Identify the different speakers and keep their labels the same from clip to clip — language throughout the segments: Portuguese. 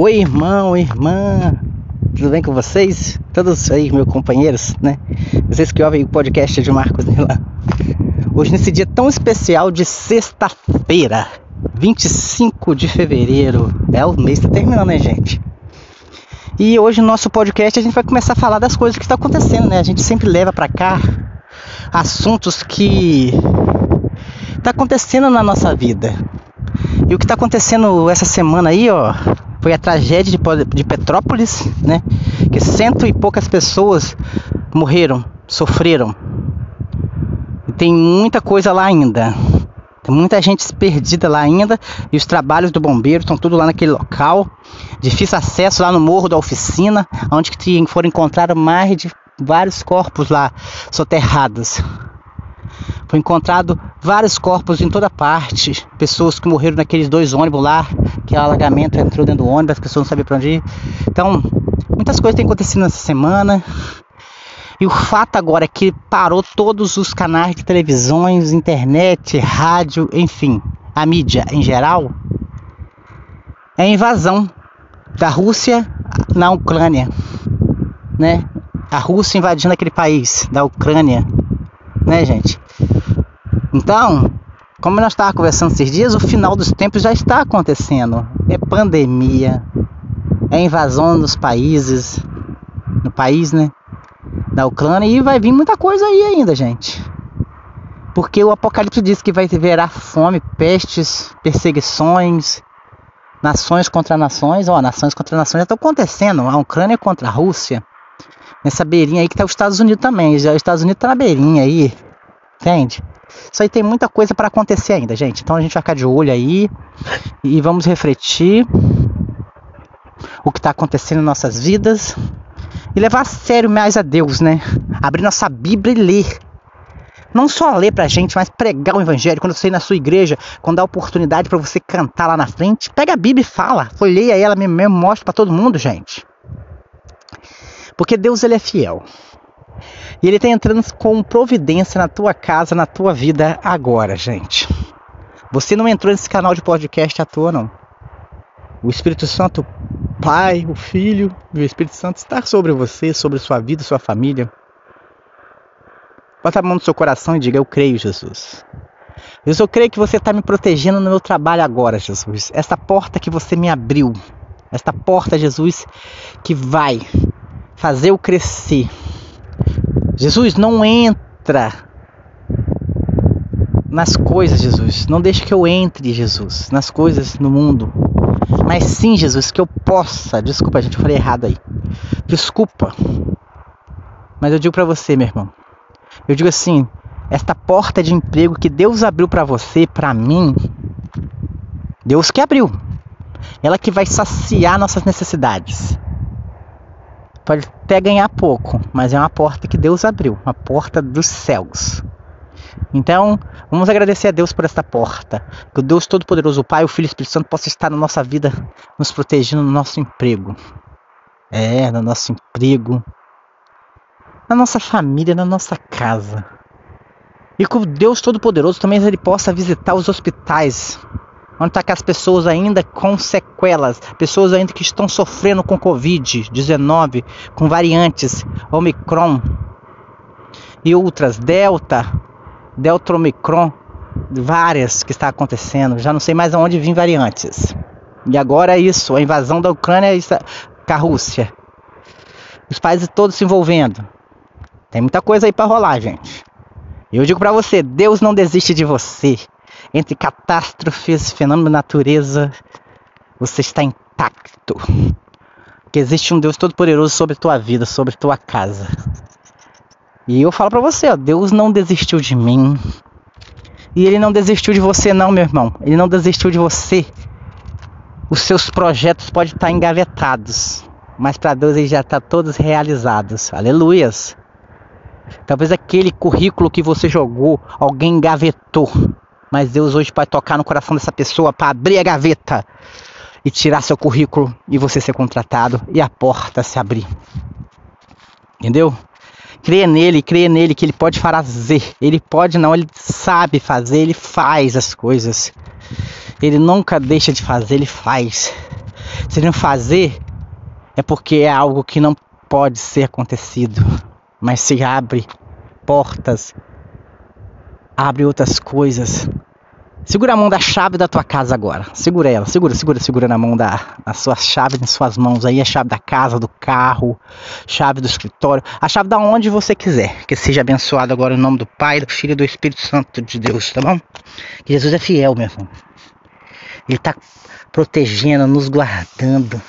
Speaker 1: Oi, irmão, irmã, tudo bem com vocês? Todos aí, meus companheiros, né? Vocês que ouvem o podcast de Marcos Milan. Hoje, nesse dia tão especial de sexta-feira, 25 de fevereiro, é o mês tá terminando, né, gente? E hoje, no nosso podcast, a gente vai começar a falar das coisas que estão acontecendo, né? A gente sempre leva para cá assuntos que tá acontecendo na nossa vida. E o que está acontecendo essa semana aí, ó, foi a tragédia de, de Petrópolis, né? Que cento e poucas pessoas morreram, sofreram. E tem muita coisa lá ainda. Tem muita gente perdida lá ainda. E os trabalhos do bombeiro estão tudo lá naquele local. Difícil acesso lá no morro da oficina, onde foram encontrados mais de vários corpos lá soterrados. Foi encontrado vários corpos em toda parte, pessoas que morreram naqueles dois ônibus lá, que o alagamento entrou dentro do ônibus, as pessoas não sabiam para onde ir. Então, muitas coisas têm acontecido nessa semana. E o fato agora é que parou todos os canais de televisões, internet, rádio, enfim, a mídia em geral. É a invasão da Rússia na Ucrânia, né? A Rússia invadindo aquele país da Ucrânia, né, gente? Então, como nós estávamos conversando esses dias, o final dos tempos já está acontecendo. É pandemia, é invasão nos países, no país, né? Da Ucrânia e vai vir muita coisa aí ainda, gente. Porque o Apocalipse diz que vai haver fome, pestes, perseguições, nações contra nações. Ó, nações contra nações já estão acontecendo. A Ucrânia contra a Rússia. Nessa beirinha aí que tá os Estados Unidos também. Já os Estados Unidos tá na beirinha aí. Entende? Isso aí tem muita coisa para acontecer ainda, gente. Então a gente vai ficar de olho aí e vamos refletir o que está acontecendo em nossas vidas e levar a sério mais a Deus, né? Abrir nossa Bíblia e ler. Não só ler pra gente, mas pregar o evangelho. Quando você ir na sua igreja, quando dá oportunidade para você cantar lá na frente, pega a Bíblia e fala. Folheia ela mesmo, mostra para todo mundo, gente. Porque Deus ele é fiel. E ele está entrando com providência na tua casa, na tua vida agora, gente. Você não entrou nesse canal de podcast à toa, não. O Espírito Santo, Pai, o Filho e o Espírito Santo está sobre você, sobre sua vida, sua família. Bota a mão no seu coração e diga: Eu creio, Jesus. Jesus, eu creio que você está me protegendo no meu trabalho agora, Jesus. Esta porta que você me abriu, esta porta, Jesus, que vai fazer eu crescer, Jesus, não entra nas coisas, Jesus. Não deixe que eu entre, Jesus, nas coisas no mundo. Mas sim, Jesus, que eu possa. Desculpa, gente, eu falei errado aí. Desculpa. Mas eu digo para você, meu irmão. Eu digo assim, esta porta de emprego que Deus abriu para você, para mim, Deus que abriu. Ela que vai saciar nossas necessidades. Pode até ganhar pouco, mas é uma porta que Deus abriu, uma porta dos céus. Então, vamos agradecer a Deus por esta porta. Que o Deus Todo-Poderoso, o Pai, o Filho e o Espírito Santo possa estar na nossa vida, nos protegendo no nosso emprego. É, no nosso emprego, na nossa família, na nossa casa. E que o Deus Todo-Poderoso também ele possa visitar os hospitais, onde está as pessoas ainda com sequelas, pessoas ainda que estão sofrendo com Covid-19, com variantes Omicron e outras, Delta, Delta Omicron, várias que está acontecendo, já não sei mais aonde vêm variantes. E agora é isso, a invasão da Ucrânia com a Rússia. Os países todos se envolvendo. Tem muita coisa aí para rolar, gente. Eu digo para você, Deus não desiste de você entre catástrofes, fenômeno da natureza, você está intacto. Que existe um Deus todo-poderoso sobre tua vida, sobre tua casa. E eu falo para você, ó, Deus não desistiu de mim. E ele não desistiu de você não, meu irmão. Ele não desistiu de você. Os seus projetos podem estar engavetados, mas para Deus eles já estão tá todos realizados. Aleluias. Talvez aquele currículo que você jogou, alguém engavetou. Mas Deus hoje pode tocar no coração dessa pessoa para abrir a gaveta e tirar seu currículo e você ser contratado e a porta se abrir. Entendeu? Creia nele, creia nele que ele pode fazer. Ele pode não, ele sabe fazer, ele faz as coisas. Ele nunca deixa de fazer, ele faz. Se não fazer, é porque é algo que não pode ser acontecido, mas se abre portas, abre outras coisas. Segura a mão da chave da tua casa agora. Segura ela, segura, segura, segura na mão da a sua chave em suas mãos aí, a chave da casa, do carro, chave do escritório, a chave da onde você quiser. Que seja abençoado agora em nome do Pai, do Filho e do Espírito Santo de Deus, tá bom? Que Jesus é fiel, meu irmão. Ele está protegendo, nos guardando.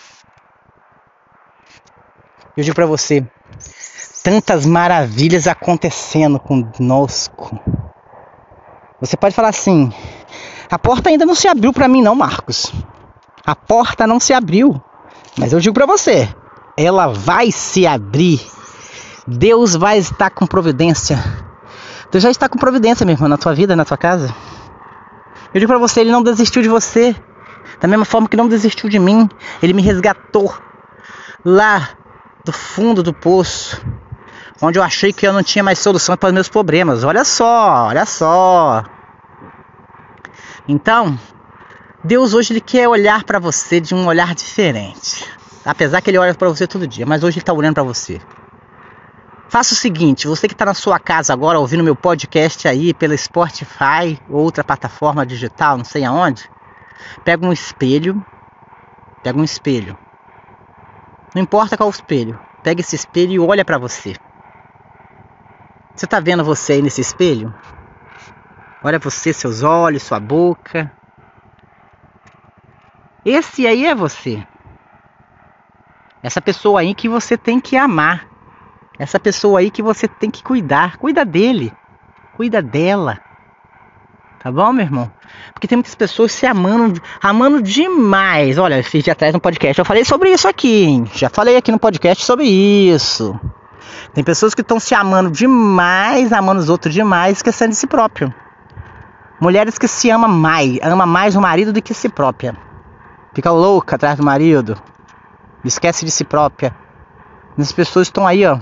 Speaker 1: Eu digo para você, tantas maravilhas acontecendo conosco. Você pode falar assim: a porta ainda não se abriu para mim, não, Marcos. A porta não se abriu. Mas eu digo para você: ela vai se abrir. Deus vai estar com providência. Deus já está com providência, meu irmão, na tua vida, na tua casa. Eu digo para você, ele não desistiu de você. Da mesma forma que não desistiu de mim. Ele me resgatou lá do fundo do poço. Onde eu achei que eu não tinha mais solução para os meus problemas. Olha só, olha só. Então, Deus hoje ele quer olhar para você de um olhar diferente. Apesar que ele olha para você todo dia, mas hoje ele está olhando para você. Faça o seguinte, você que está na sua casa agora ouvindo meu podcast aí pela Spotify ou outra plataforma digital, não sei aonde, pega um espelho, pega um espelho. Não importa qual espelho, pega esse espelho e olha para você. Você está vendo você aí nesse espelho? Olha você, seus olhos, sua boca. Esse aí é você. Essa pessoa aí que você tem que amar. Essa pessoa aí que você tem que cuidar. Cuida dele. Cuida dela. Tá bom, meu irmão? Porque tem muitas pessoas se amando, amando demais. Olha, fiz de atrás no podcast, eu falei sobre isso aqui, hein? Já falei aqui no podcast sobre isso. Tem pessoas que estão se amando demais, amando os outros demais, esquecendo de si próprio. Mulheres que se amam mais, ama mais o marido do que si própria. Fica louca atrás do marido. Esquece de si própria. As pessoas estão aí, ó,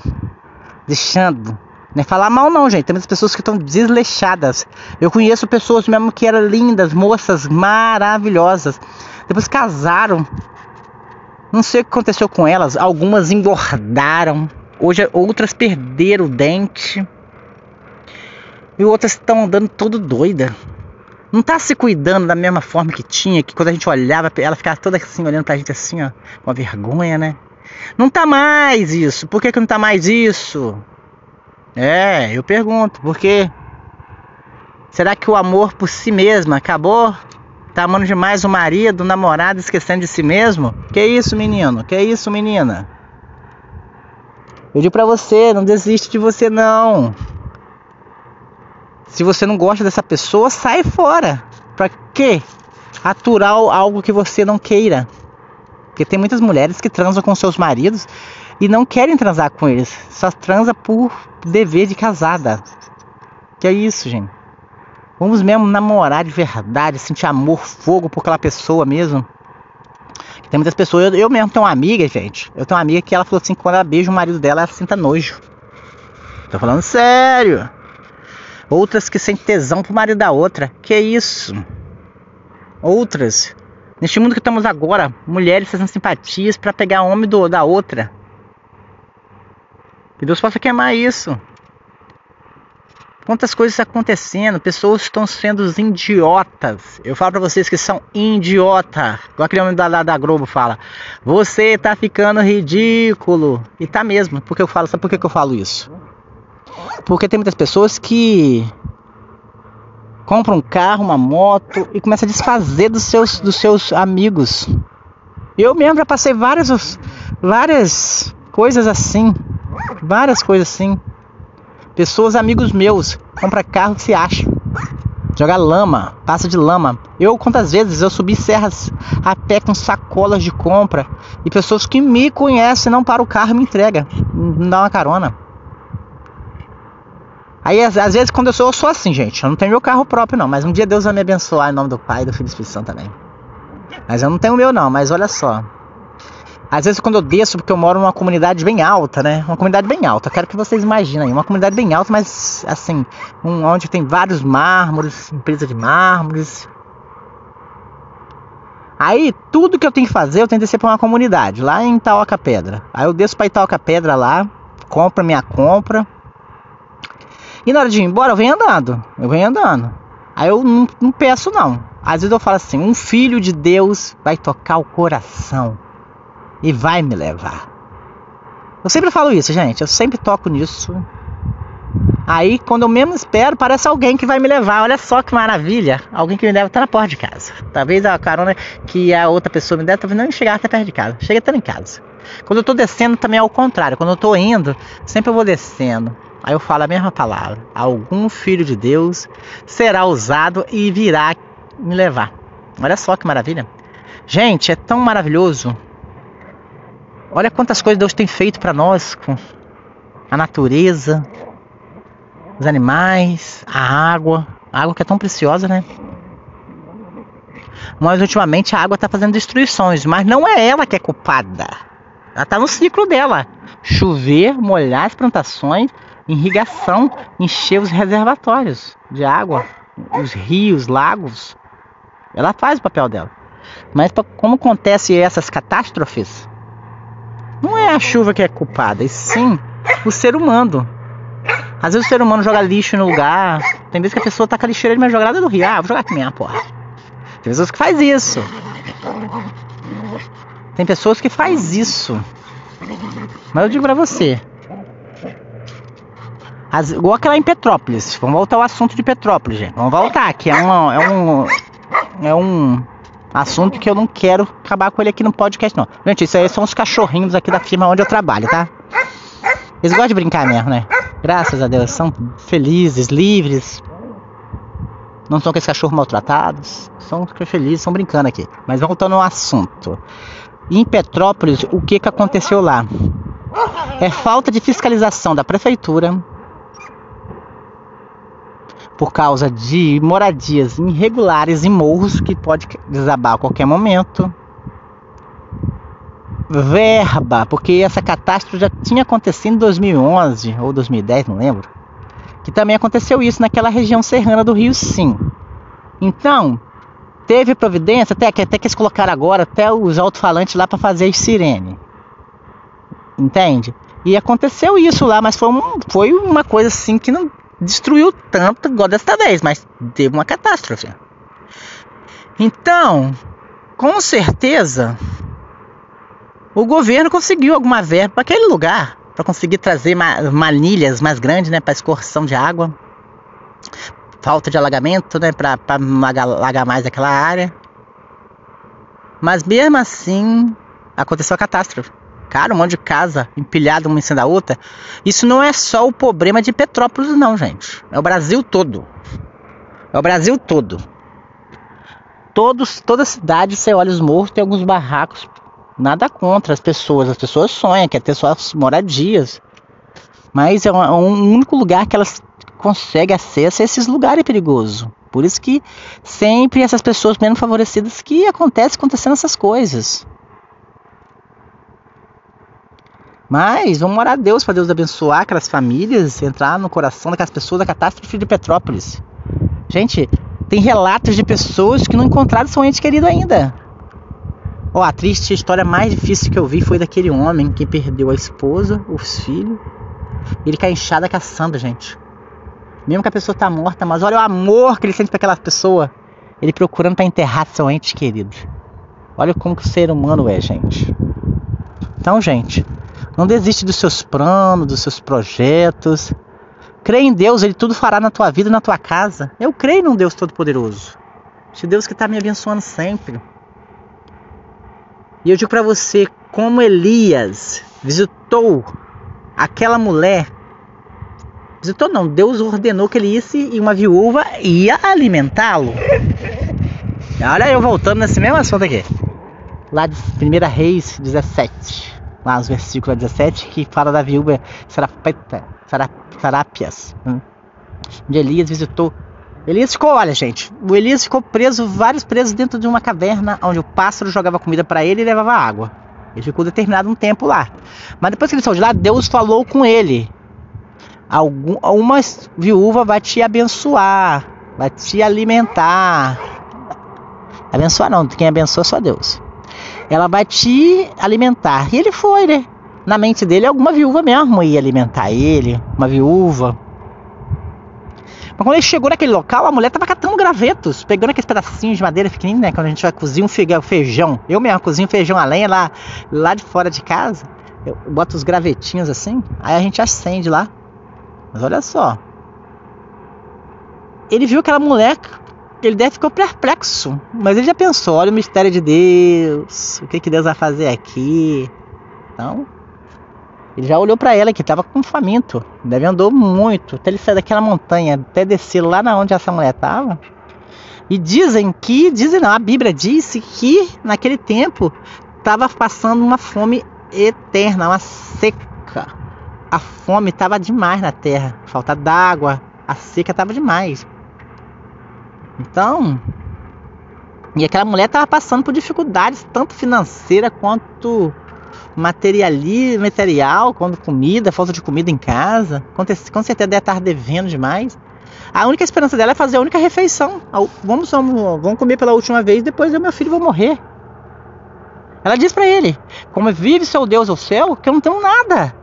Speaker 1: deixando. Não é falar mal não, gente. Tem muitas pessoas que estão desleixadas. Eu conheço pessoas mesmo que eram lindas, moças maravilhosas. Depois casaram. Não sei o que aconteceu com elas. Algumas engordaram. Hoje outras perderam o dente. E outras estão andando todo doida. Não tá se cuidando da mesma forma que tinha, que quando a gente olhava, ela ficava toda assim, olhando pra gente assim, ó, com vergonha, né? Não tá mais isso. Por que, que não tá mais isso? É, eu pergunto, por quê? Será que o amor por si mesma acabou? Tá amando demais o marido, o namorado, esquecendo de si mesmo? Que isso, menino? Que isso, menina? Eu digo pra você, não desiste de você não. Se você não gosta dessa pessoa, sai fora. Pra quê? Aturar algo que você não queira. Porque tem muitas mulheres que transam com seus maridos e não querem transar com eles. Só transa por dever de casada. Que é isso, gente. Vamos mesmo namorar de verdade, sentir amor, fogo por aquela pessoa mesmo. Tem muitas pessoas, eu, eu mesmo tenho uma amiga, gente. Eu tenho uma amiga que ela falou assim: quando ela beija o marido dela, ela sinta nojo. Tô falando sério. Outras que sentem tesão pro marido da outra. Que isso? Outras Neste mundo que estamos agora, mulheres fazendo simpatias para pegar homem do, da outra. Que Deus possa queimar isso. Quantas coisas acontecendo, pessoas estão sendo idiotas. Eu falo para vocês que são idiota. Igual aquele homem da, da, Globo fala. Você tá ficando ridículo. E tá mesmo. Porque eu falo, sabe por que, eu falo isso? Porque tem muitas pessoas que compra um carro, uma moto e começa a desfazer dos seus, dos seus amigos. Eu mesmo já passei várias, várias coisas assim. Várias coisas assim. Pessoas, amigos meus, compra carro que se acha. Joga lama, passa de lama. Eu, quantas vezes eu subi serras a pé com sacolas de compra e pessoas que me conhecem não param o carro e me entrega, me dá uma carona. Aí, às, às, vezes, quando eu sou, eu sou assim, gente. Eu não tenho meu carro próprio, não. Mas um dia Deus vai me abençoar em nome do Pai e do Filho e do Espírito Santo também. Mas eu não tenho o meu, não. Mas olha só. Às vezes, quando eu desço, porque eu moro numa comunidade bem alta, né? Uma comunidade bem alta. Eu quero que vocês imaginem. Uma comunidade bem alta, mas assim, um, onde tem vários mármores, empresa de mármores. Aí, tudo que eu tenho que fazer, eu tenho que descer para uma comunidade, lá em Itaoca Pedra. Aí eu desço para Itaoca Pedra lá, compro minha compra. E na hora de ir embora, eu venho andando. Eu venho andando. Aí eu não, não peço, não. Às vezes eu falo assim: um filho de Deus vai tocar o coração e vai me levar. Eu sempre falo isso, gente. Eu sempre toco nisso. Aí, quando eu menos espero, parece alguém que vai me levar. Olha só que maravilha. Alguém que me leva até na porta de casa. Talvez a carona que a outra pessoa me der, talvez não chegar até perto de casa. Chega até em casa. Quando eu tô descendo, também é o contrário. Quando eu tô indo, sempre eu vou descendo. Aí eu falo a mesma palavra. Algum filho de Deus será usado e virá me levar. Olha só que maravilha. Gente, é tão maravilhoso. Olha quantas coisas Deus tem feito para nós com a natureza, os animais, a água, a água que é tão preciosa, né? Mas ultimamente a água está fazendo destruições, mas não é ela que é culpada. Ela está no ciclo dela. Chover, molhar as plantações, irrigação, encher os reservatórios de água, os rios, lagos. Ela faz o papel dela. Mas como acontece essas catástrofes, não é a chuva que é culpada, e sim o ser humano. Às vezes o ser humano joga lixo no lugar. Tem vezes que a pessoa taca lixeira de minha jogada do rio. Ah, vou jogar aqui minha porra. Tem pessoas que faz isso. Tem pessoas que faz isso. Mas eu digo pra você. As, igual aquela em Petrópolis. Vamos voltar ao assunto de Petrópolis, gente. Vamos voltar, que é, uma, é um. É um assunto que eu não quero acabar com ele aqui no podcast, não. Gente, isso aí são os cachorrinhos aqui da firma onde eu trabalho, tá? Eles gostam de brincar mesmo, né? Graças a Deus, são felizes, livres. Não são aqueles cachorros maltratados. São felizes, estão brincando aqui. Mas voltando ao assunto. Em Petrópolis, o que, que aconteceu lá? É falta de fiscalização da prefeitura por causa de moradias irregulares em morros que pode desabar a qualquer momento verba, porque essa catástrofe já tinha acontecido em 2011 ou 2010, não lembro. Que também aconteceu isso naquela região serrana do Rio, sim. Então, teve providência, até que, até que eles colocaram agora até os alto-falantes lá para fazer sirene. Entende? E aconteceu isso lá, mas foi, um, foi uma coisa assim que não destruiu tanto igual desta vez, mas teve uma catástrofe. Então, com certeza, o governo conseguiu alguma verba para aquele lugar, para conseguir trazer manilhas mais grandes, né, para excursão de água. Falta de alagamento, né, para alagar mais aquela área. Mas mesmo assim, aconteceu a catástrofe. Cara, um monte de casa empilhada uma em cima da outra. Isso não é só o problema de Petrópolis, não, gente. É o Brasil todo. É o Brasil todo. Todos, toda cidade, você olha os morros, tem alguns barracos Nada contra as pessoas, as pessoas sonham, quer ter suas moradias. Mas é um, é um único lugar que elas conseguem acesso a esses lugares perigosos. Por isso que sempre essas pessoas menos favorecidas que acontece acontecendo essas coisas. Mas vamos orar a Deus para Deus abençoar aquelas famílias, entrar no coração daquelas pessoas da catástrofe de Petrópolis. Gente, tem relatos de pessoas que não encontraram seu ente querido ainda. Ó, oh, a triste história mais difícil que eu vi foi daquele homem que perdeu a esposa, os filhos. Ele cai inchada caçando, gente. Mesmo que a pessoa tá morta, mas olha o amor que ele sente para aquela pessoa. Ele procurando para enterrar seu ente querido. Olha como que o ser humano é, gente. Então, gente, não desiste dos seus planos, dos seus projetos. Crê em Deus, Ele tudo fará na tua vida, na tua casa. Eu creio num Deus Todo-Poderoso. Esse Deus que está me abençoando sempre. E eu digo para você, como Elias visitou aquela mulher, visitou não, Deus ordenou que ele isse e uma viúva ia alimentá-lo. Olha eu voltando nesse mesmo assunto aqui. Lá de 1 Reis 17, lá os versículos 17, que fala da viúva Sarapeta, Sarapias, hum, de Elias visitou Elias ficou, olha, gente, o Elias ficou preso, vários presos dentro de uma caverna onde o pássaro jogava comida para ele e levava água. Ele ficou determinado um tempo lá. Mas depois que ele saiu de lá, Deus falou com ele. Algum, uma viúva vai te abençoar, vai te alimentar. Abençoar não, quem abençoa é só Deus. Ela vai te alimentar. E ele foi, né? Na mente dele, alguma viúva mesmo ia alimentar ele, uma viúva. Mas quando ele chegou naquele local, a mulher tava catando gravetos, pegando aqueles pedacinhos de madeira pequenininho, né? Quando a gente vai cozinhar um feijão. Eu mesmo cozinho feijão a lenha lá, lá de fora de casa. Eu boto os gravetinhos assim, aí a gente acende lá. Mas olha só. Ele viu aquela mulher, ele deve ficar perplexo. Mas ele já pensou, olha o mistério de Deus. O que, que Deus vai fazer aqui? Então, ele já olhou para ela que estava com faminto. Deve andou muito. Até ele sair daquela montanha, até descer lá na onde essa mulher estava. E dizem que, dizem não, a Bíblia disse que naquele tempo estava passando uma fome eterna, uma seca. A fome estava demais na terra, falta d'água, a seca estava demais. Então, e aquela mulher estava passando por dificuldades, tanto financeira quanto materiali, material, quanto comida, falta de comida em casa. Com, com certeza deve estar devendo demais. A única esperança dela é fazer a única refeição. Vamos, vamos, vamos comer pela última vez, depois eu meu filho vou morrer. Ela diz para ele: Como vive seu Deus ao céu, que eu não tenho nada.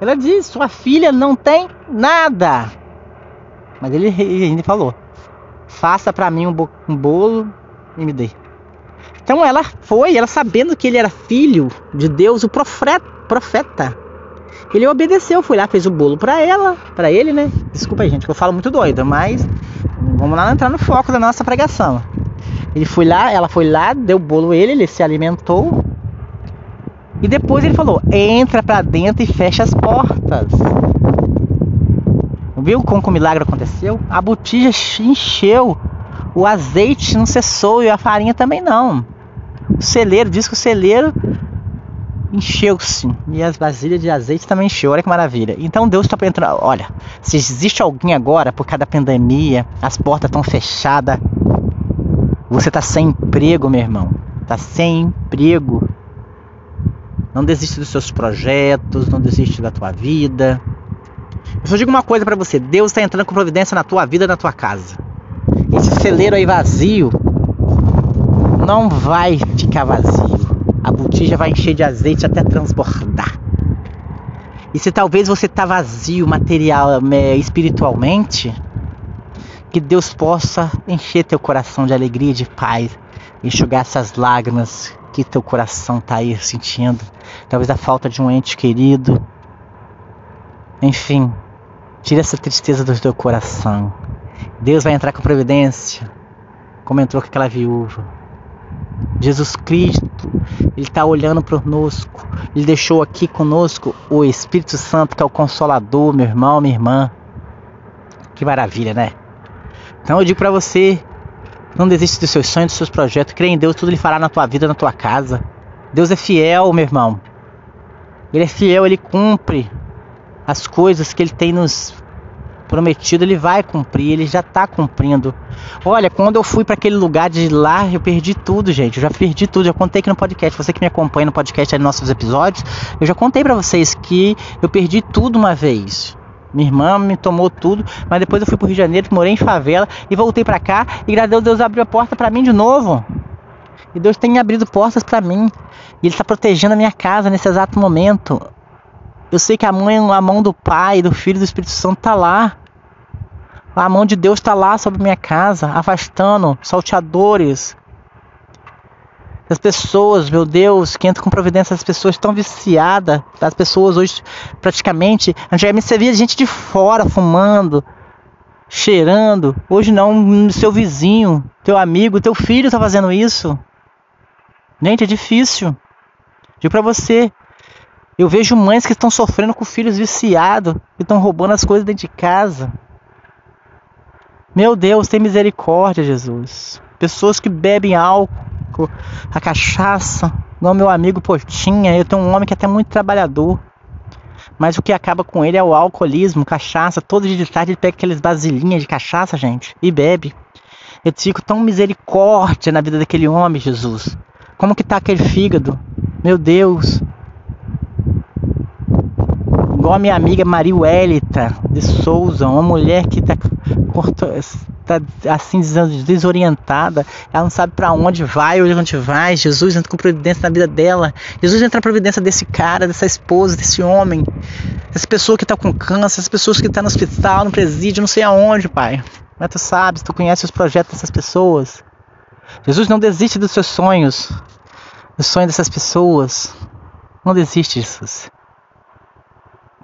Speaker 1: Ela diz: Sua filha não tem nada. Mas ele ainda falou: Faça para mim um, um bolo e me dê. Então ela foi, ela sabendo que ele era filho de Deus, o profeta. Ele obedeceu, foi lá, fez o bolo para ela, para ele, né? Desculpa aí, gente, que eu falo muito doido, mas vamos lá entrar no foco da nossa pregação. Ele foi lá, ela foi lá, deu bolo ele, ele se alimentou. E depois ele falou: entra para dentro e fecha as portas. Viu como que o milagre aconteceu? A botija encheu, o azeite não cessou e a farinha também não. O celeiro, diz que o celeiro encheu-se e as vasilhas de azeite também encheu. Olha que maravilha. Então Deus está entrando. Olha, se existe alguém agora por causa da pandemia, as portas estão fechadas, você tá sem emprego, meu irmão. Tá sem emprego. Não desiste dos seus projetos, não desiste da tua vida. Eu só digo uma coisa para você: Deus está entrando com providência na tua vida, na tua casa. Esse celeiro aí vazio não vai ficar vazio. A botija vai encher de azeite até transbordar. E se talvez você tá vazio material, é, espiritualmente, que Deus possa encher teu coração de alegria e de paz, enxugar essas lágrimas que teu coração está aí sentindo, talvez a falta de um ente querido. Enfim, tira essa tristeza do teu coração. Deus vai entrar com providência, como entrou com aquela viúva. Jesus Cristo, Ele está olhando conosco. Ele deixou aqui conosco o Espírito Santo, que é o Consolador, meu irmão, minha irmã. Que maravilha, né? Então eu digo para você, não desista dos seus sonhos, dos seus projetos. Crê em Deus, tudo Ele fará na tua vida, na tua casa. Deus é fiel, meu irmão. Ele é fiel, Ele cumpre as coisas que Ele tem nos prometido, Ele vai cumprir, Ele já está cumprindo. Olha, quando eu fui para aquele lugar de lá, eu perdi tudo, gente. Eu já perdi tudo. Eu contei aqui no podcast. Você que me acompanha no podcast aí, nos nossos episódios, eu já contei para vocês que eu perdi tudo uma vez. Minha irmã me tomou tudo, mas depois eu fui pro Rio de Janeiro, morei em favela e voltei para cá e graças a Deus Deus abriu a porta para mim de novo. E Deus tem abrido portas para mim. E Ele está protegendo a minha casa nesse exato momento. Eu sei que a mãe, a mão do Pai, do Filho e do Espírito Santo está lá. A mão de Deus está lá sobre minha casa, afastando salteadores, as pessoas, meu Deus, que entram com providência, as pessoas estão viciadas. As pessoas hoje, praticamente, antigamente você via gente de fora fumando, cheirando. Hoje não, seu vizinho, teu amigo, teu filho está fazendo isso. Gente, é difícil. Digo para você, eu vejo mães que estão sofrendo com filhos viciados, que estão roubando as coisas dentro de casa. Meu Deus, tem misericórdia, Jesus. Pessoas que bebem álcool a cachaça, igual meu amigo Portinha. Eu tenho um homem que é até muito trabalhador. Mas o que acaba com ele é o alcoolismo, cachaça. Todo dia de tarde ele pega aqueles basilinhas de cachaça, gente, e bebe. Eu fico tão misericórdia na vida daquele homem, Jesus. Como que tá aquele fígado? Meu Deus. Igual a minha amiga Mariuelita de Souza, uma mulher que tá tá assim desorientada, ela não sabe para onde vai, onde vai. Jesus entra com providência na vida dela. Jesus entra na providência desse cara, dessa esposa, desse homem, dessa pessoa que tá com câncer, essas pessoas que tá no hospital, no presídio, não sei aonde, pai. Mas tu sabes, tu conhece os projetos dessas pessoas. Jesus não desiste dos seus sonhos, dos sonhos dessas pessoas. Não desiste, Jesus.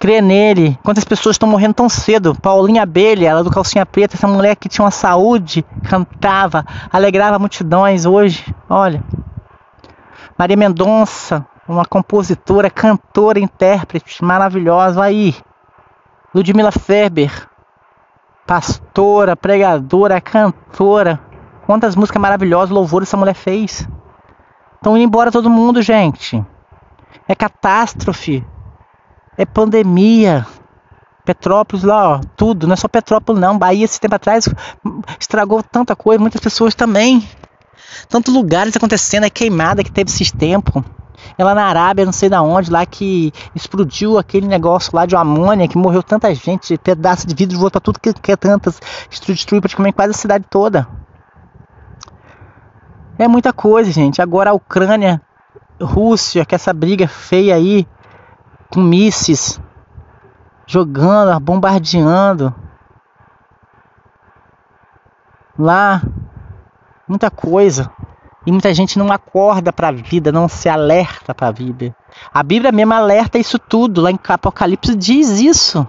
Speaker 1: Crê nele. Quantas pessoas estão morrendo tão cedo? Paulinha Abelha, ela do calcinha preta, essa mulher que tinha uma saúde, cantava, alegrava multidões hoje. Olha. Maria Mendonça, uma compositora, cantora, intérprete maravilhosa. Aí. Ludmila Ferber, pastora, pregadora, cantora. Quantas músicas maravilhosas, louvor essa mulher fez. Estão indo embora todo mundo, gente. É catástrofe é pandemia. Petrópolis lá, ó, tudo, não é só Petrópolis não. Bahia esse tempo atrás estragou tanta coisa, muitas pessoas também. Tantos lugares acontecendo, a queimada que teve esses tempos. É lá na Arábia, não sei da onde, lá que explodiu aquele negócio lá de amônia, que morreu tanta gente, pedaço de vidro voou pra tudo que, que é tantas, destruiu praticamente quase a cidade toda. É muita coisa, gente. Agora a Ucrânia, Rússia, que essa briga feia aí, com mísseis, jogando, bombardeando. Lá, muita coisa. E muita gente não acorda para a vida, não se alerta para a vida. A Bíblia mesmo alerta isso tudo. Lá em Apocalipse diz isso.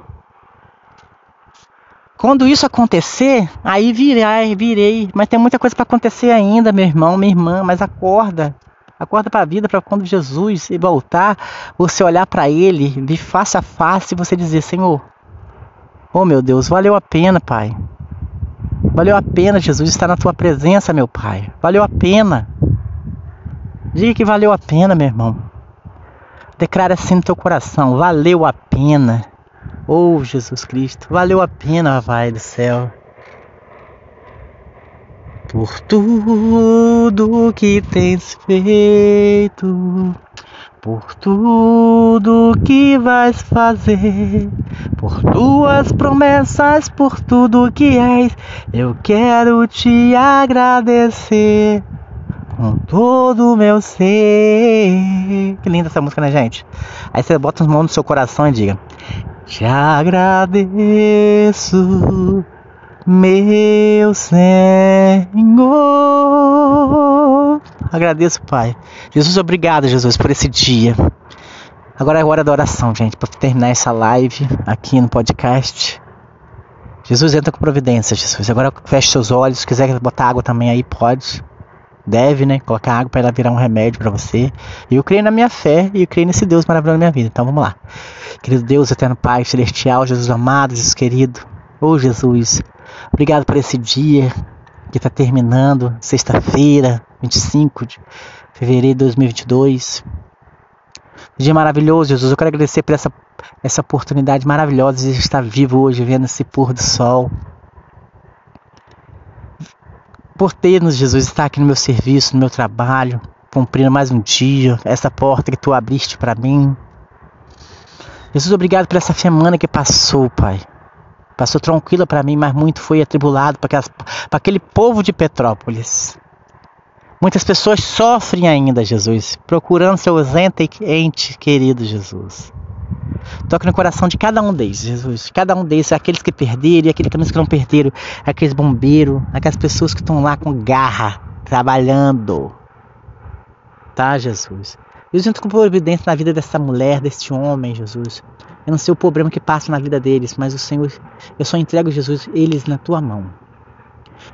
Speaker 1: Quando isso acontecer, aí virei, virei. Mas tem muita coisa para acontecer ainda, meu irmão, minha irmã. Mas acorda. Acorda para a vida para quando Jesus voltar, você olhar para ele, vir face a face e você dizer: Senhor, oh meu Deus, valeu a pena, Pai. Valeu a pena, Jesus, estar na tua presença, meu Pai. Valeu a pena. Diga que valeu a pena, meu irmão. Declara assim no teu coração: valeu a pena. Oh, Jesus Cristo, valeu a pena, Pai do céu por tudo que tens feito, por tudo que vais fazer, por tuas promessas, por tudo que és, eu quero te agradecer com todo o meu ser. Que linda essa música, né, gente? Aí você bota as mãos no seu coração e diga: Te agradeço meu Senhor. Agradeço, Pai. Jesus, obrigado, Jesus, por esse dia. Agora é hora da oração, gente, para terminar essa live aqui no podcast. Jesus entra com providência, Jesus. Agora feche seus olhos. Se quiser botar água também aí, pode. Deve, né? Colocar água para ela virar um remédio para você. E eu creio na minha fé e eu creio nesse Deus maravilhoso na minha vida. Então vamos lá. Querido Deus, eterno Pai, celestial, Jesus amado, Jesus querido. Oh Jesus, Obrigado por esse dia que está terminando, sexta-feira, 25 de fevereiro de 2022. Dia maravilhoso, Jesus. Eu quero agradecer por essa, essa oportunidade maravilhosa de estar vivo hoje, vendo esse pôr do sol. Por ter-nos, Jesus, estar aqui no meu serviço, no meu trabalho, cumprindo mais um dia, essa porta que tu abriste para mim. Jesus, obrigado por essa semana que passou, Pai. Passou tranquila para mim, mas muito foi atribulado para aquele povo de Petrópolis. Muitas pessoas sofrem ainda, Jesus, procurando seu ente querido Jesus. Toque no coração de cada um deles, Jesus. Cada um deles, aqueles que perderam e aqueles que não perderam, aqueles bombeiros, aquelas pessoas que estão lá com garra, trabalhando. Tá, Jesus? Jesus entra com providência na vida dessa mulher, desse homem, Jesus. Eu não sei o problema que passa na vida deles, mas o Senhor, eu só entrego, Jesus, eles na tua mão.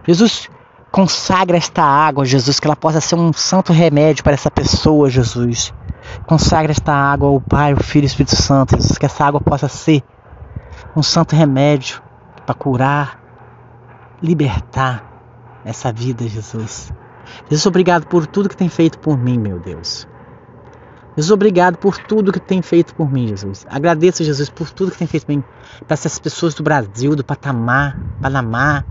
Speaker 1: Jesus, consagra esta água, Jesus, que ela possa ser um santo remédio para essa pessoa, Jesus. Consagra esta água ao Pai, ao Filho e ao Espírito Santo, Jesus, que essa água possa ser um santo remédio para curar, libertar essa vida, Jesus. Jesus, obrigado por tudo que tem feito por mim, meu Deus. Jesus, obrigado por tudo que tem feito por mim, Jesus. Agradeço, Jesus, por tudo que tem feito por mim. Para essas pessoas do Brasil, do Patamar, Panamá,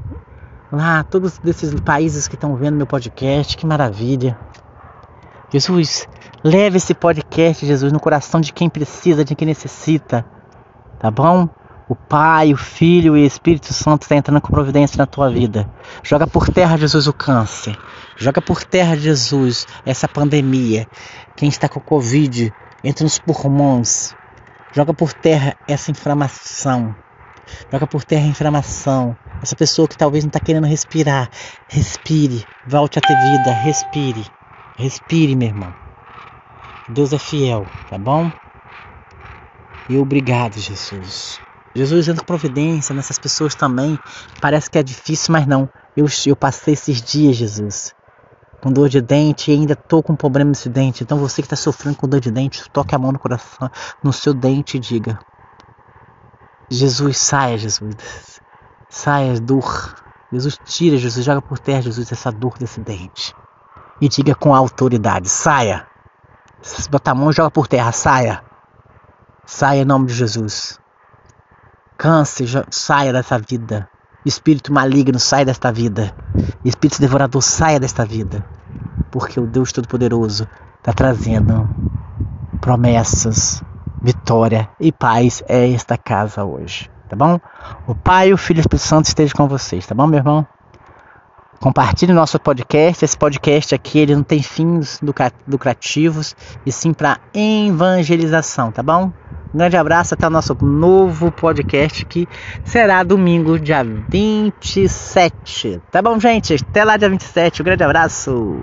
Speaker 1: lá, todos esses países que estão vendo meu podcast, que maravilha. Jesus, leve esse podcast, Jesus, no coração de quem precisa, de quem necessita, tá bom? O Pai, o Filho e o Espírito Santo está entrando com providência na tua vida. Joga por terra, Jesus, o câncer. Joga por terra, Jesus, essa pandemia. Quem está com Covid, entra nos pulmões. Joga por terra essa inflamação. Joga por terra a inflamação. Essa pessoa que talvez não está querendo respirar. Respire. Volte a ter vida. Respire. Respire, meu irmão. Deus é fiel, tá bom? E obrigado, Jesus. Jesus entra providência nessas pessoas também. Parece que é difícil, mas não. Eu, eu passei esses dias, Jesus, com dor de dente e ainda tô com problema nesse dente. Então você que está sofrendo com dor de dente, toque a mão no coração, no seu dente e diga: Jesus, saia, Jesus. Saia, dor. Jesus, tira, Jesus, joga por terra, Jesus, essa dor desse dente. E diga com autoridade: saia. Bota a mão joga por terra, saia. Saia em nome de Jesus. Câncer, saia dessa vida. Espírito maligno, saia desta vida. Espírito devorador, saia desta vida. Porque o Deus Todo-Poderoso está trazendo promessas, vitória e paz é esta casa hoje. Tá bom? O Pai, o Filho e o Espírito Santo estejam com vocês, tá bom, meu irmão? Compartilhe nosso podcast. Esse podcast aqui ele não tem fins lucrativos e sim para evangelização, tá bom? Um grande abraço, até o nosso novo podcast que será domingo, dia 27. Tá bom, gente? Até lá, dia 27. Um grande abraço.